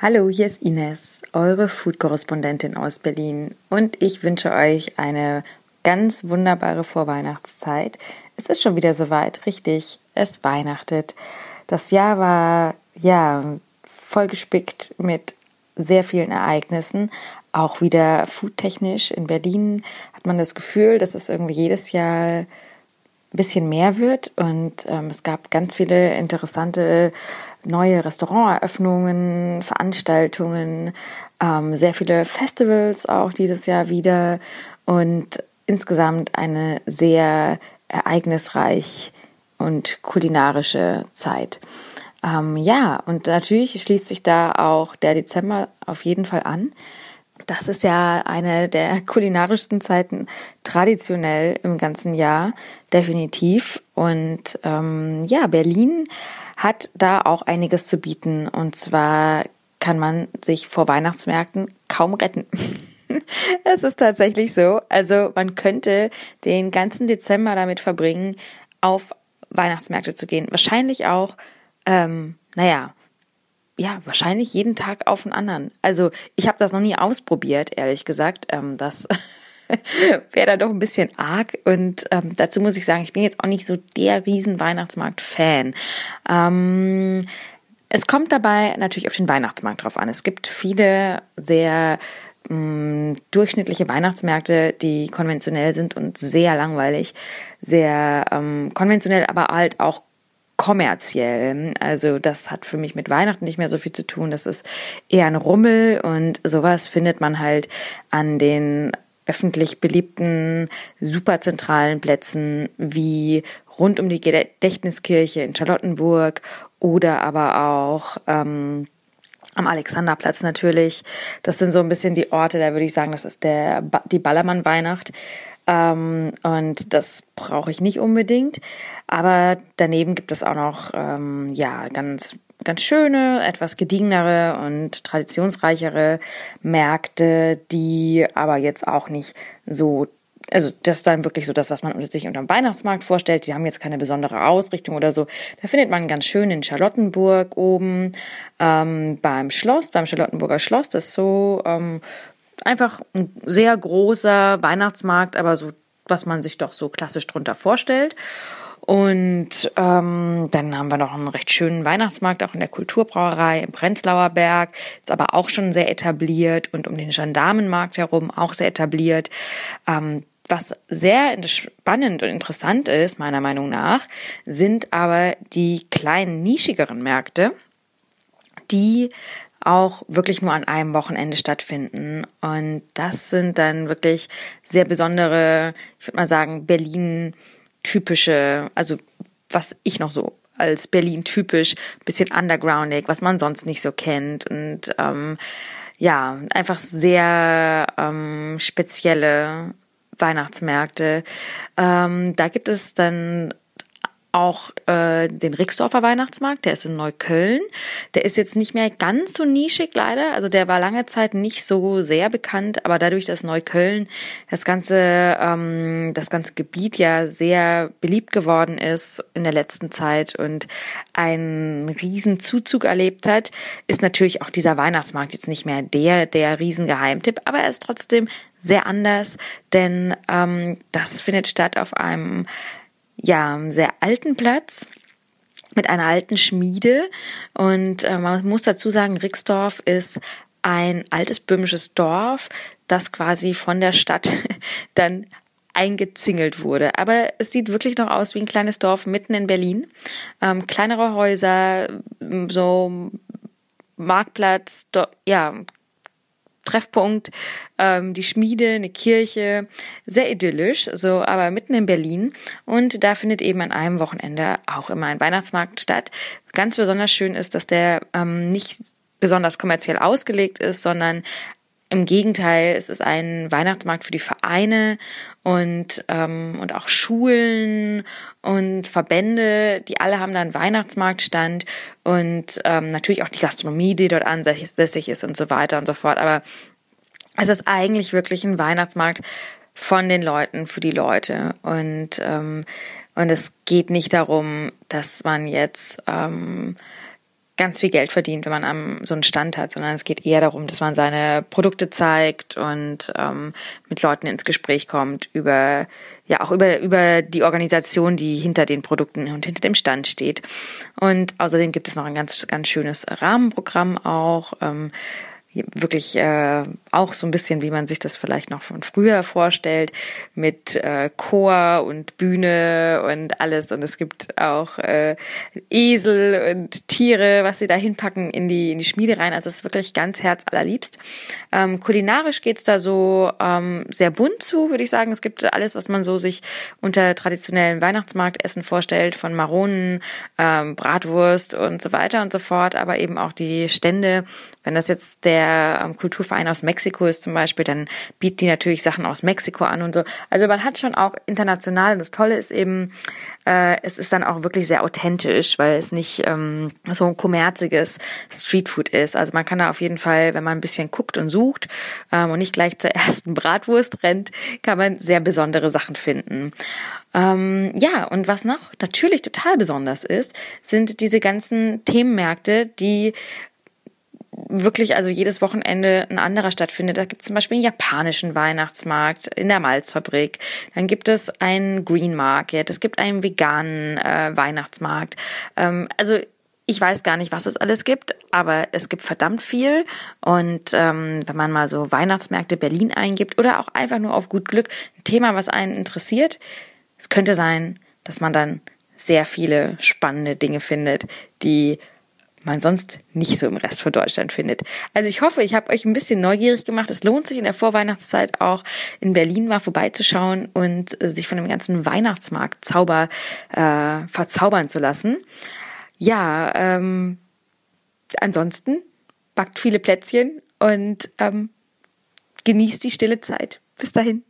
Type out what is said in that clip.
Hallo, hier ist Ines, eure Food-Korrespondentin aus Berlin und ich wünsche euch eine ganz wunderbare Vorweihnachtszeit. Es ist schon wieder soweit, richtig, es weihnachtet. Das Jahr war, ja, vollgespickt mit sehr vielen Ereignissen, auch wieder foodtechnisch. In Berlin hat man das Gefühl, dass es irgendwie jedes Jahr ein bisschen mehr wird und ähm, es gab ganz viele interessante neue Restauranteröffnungen, Veranstaltungen, ähm, sehr viele Festivals auch dieses Jahr wieder und insgesamt eine sehr ereignisreich und kulinarische Zeit. Ähm, ja, und natürlich schließt sich da auch der Dezember auf jeden Fall an. Das ist ja eine der kulinarischsten Zeiten traditionell im ganzen Jahr, definitiv. Und ähm, ja, Berlin hat da auch einiges zu bieten. Und zwar kann man sich vor Weihnachtsmärkten kaum retten. es ist tatsächlich so. Also man könnte den ganzen Dezember damit verbringen, auf Weihnachtsmärkte zu gehen. Wahrscheinlich auch, ähm, naja, ja, wahrscheinlich jeden Tag auf den anderen. Also ich habe das noch nie ausprobiert, ehrlich gesagt. Ähm, das wäre da doch ein bisschen arg. Und ähm, dazu muss ich sagen, ich bin jetzt auch nicht so der riesen Weihnachtsmarkt-Fan. Ähm, es kommt dabei natürlich auf den Weihnachtsmarkt drauf an. Es gibt viele sehr mh, durchschnittliche Weihnachtsmärkte, die konventionell sind und sehr langweilig, sehr ähm, konventionell, aber halt auch kommerziell. Also das hat für mich mit Weihnachten nicht mehr so viel zu tun. Das ist eher ein Rummel und sowas findet man halt an den öffentlich beliebten, superzentralen Plätzen wie rund um die Gedächtniskirche in Charlottenburg oder aber auch ähm, am Alexanderplatz natürlich. Das sind so ein bisschen die Orte, da würde ich sagen, das ist der die Ballermann-Weihnacht. Ähm, und das brauche ich nicht unbedingt. Aber daneben gibt es auch noch ähm, ja ganz ganz schöne, etwas gediegenere und traditionsreichere Märkte, die aber jetzt auch nicht so also das ist dann wirklich so das, was man sich unter dem Weihnachtsmarkt vorstellt. Die haben jetzt keine besondere Ausrichtung oder so. Da findet man ganz schön in Charlottenburg oben ähm, beim Schloss, beim Charlottenburger Schloss. Das ist so ähm, einfach ein sehr großer Weihnachtsmarkt, aber so, was man sich doch so klassisch drunter vorstellt. Und ähm, dann haben wir noch einen recht schönen Weihnachtsmarkt auch in der Kulturbrauerei im Prenzlauer Berg, ist aber auch schon sehr etabliert und um den Gendarmenmarkt herum auch sehr etabliert. Ähm, was sehr spannend und interessant ist, meiner Meinung nach, sind aber die kleinen, nischigeren Märkte, die auch wirklich nur an einem Wochenende stattfinden. Und das sind dann wirklich sehr besondere, ich würde mal sagen, Berlin-typische, also was ich noch so als Berlin typisch, bisschen undergroundig, was man sonst nicht so kennt und ähm, ja, einfach sehr ähm, spezielle Weihnachtsmärkte. Ähm, da gibt es dann auch äh, den Rixdorfer Weihnachtsmarkt, der ist in Neukölln. Der ist jetzt nicht mehr ganz so nischig leider, also der war lange Zeit nicht so sehr bekannt, aber dadurch, dass Neukölln das ganze ähm, das ganze Gebiet ja sehr beliebt geworden ist in der letzten Zeit und einen riesen Zuzug erlebt hat, ist natürlich auch dieser Weihnachtsmarkt jetzt nicht mehr der der Riesengeheimtipp, aber er ist trotzdem sehr anders, denn ähm, das findet statt auf einem ja, sehr alten Platz mit einer alten Schmiede. Und äh, man muss dazu sagen, Rixdorf ist ein altes böhmisches Dorf, das quasi von der Stadt dann eingezingelt wurde. Aber es sieht wirklich noch aus wie ein kleines Dorf mitten in Berlin. Ähm, kleinere Häuser, so Marktplatz, ja, Treffpunkt, ähm, die Schmiede, eine Kirche, sehr idyllisch, so aber mitten in Berlin. Und da findet eben an einem Wochenende auch immer ein Weihnachtsmarkt statt. Ganz besonders schön ist, dass der ähm, nicht besonders kommerziell ausgelegt ist, sondern im Gegenteil, es ist ein Weihnachtsmarkt für die Vereine und, ähm, und auch Schulen und Verbände, die alle haben da einen Weihnachtsmarktstand und ähm, natürlich auch die Gastronomie, die dort ansässig ist und so weiter und so fort. Aber es ist eigentlich wirklich ein Weihnachtsmarkt von den Leuten für die Leute und ähm, und es geht nicht darum, dass man jetzt ähm, ganz viel Geld verdient, wenn man am, so einen Stand hat, sondern es geht eher darum, dass man seine Produkte zeigt und ähm, mit Leuten ins Gespräch kommt über ja auch über über die Organisation, die hinter den Produkten und hinter dem Stand steht. Und außerdem gibt es noch ein ganz ganz schönes Rahmenprogramm auch. Ähm, wirklich äh, auch so ein bisschen, wie man sich das vielleicht noch von früher vorstellt, mit äh, Chor und Bühne und alles. Und es gibt auch äh, Esel und Tiere, was sie da hinpacken in die, in die Schmiede rein. Also es ist wirklich ganz herzallerliebst. Ähm, kulinarisch geht's da so ähm, sehr bunt zu, würde ich sagen. Es gibt alles, was man so sich unter traditionellen Weihnachtsmarktessen vorstellt, von Maronen, ähm, Bratwurst und so weiter und so fort, aber eben auch die Stände. Wenn das jetzt der ähm, Kulturverein aus Mexiko ist zum Beispiel, dann bieten die natürlich Sachen aus Mexiko an und so. Also man hat schon auch international und das Tolle ist eben, äh, es ist dann auch wirklich sehr authentisch, weil es nicht ähm, so ein kommerziges Streetfood ist. Also man kann da auf jeden Fall, wenn man ein bisschen guckt und sucht ähm, und nicht gleich zur ersten Bratwurst rennt, kann man sehr besondere Sachen finden. Ähm, ja, und was noch natürlich total besonders ist, sind diese ganzen Themenmärkte, die wirklich also jedes Wochenende ein anderer stattfindet. Da gibt es zum Beispiel einen japanischen Weihnachtsmarkt in der Malzfabrik. Dann gibt es einen Green Market. Es gibt einen veganen äh, Weihnachtsmarkt. Ähm, also ich weiß gar nicht, was es alles gibt, aber es gibt verdammt viel. Und ähm, wenn man mal so Weihnachtsmärkte Berlin eingibt oder auch einfach nur auf gut Glück ein Thema, was einen interessiert, es könnte sein, dass man dann sehr viele spannende Dinge findet, die man sonst nicht so im Rest von Deutschland findet. Also ich hoffe, ich habe euch ein bisschen neugierig gemacht. Es lohnt sich in der Vorweihnachtszeit auch in Berlin mal vorbeizuschauen und äh, sich von dem ganzen Weihnachtsmarkt-Zauber äh, verzaubern zu lassen. Ja, ähm, ansonsten backt viele Plätzchen und ähm, genießt die stille Zeit. Bis dahin.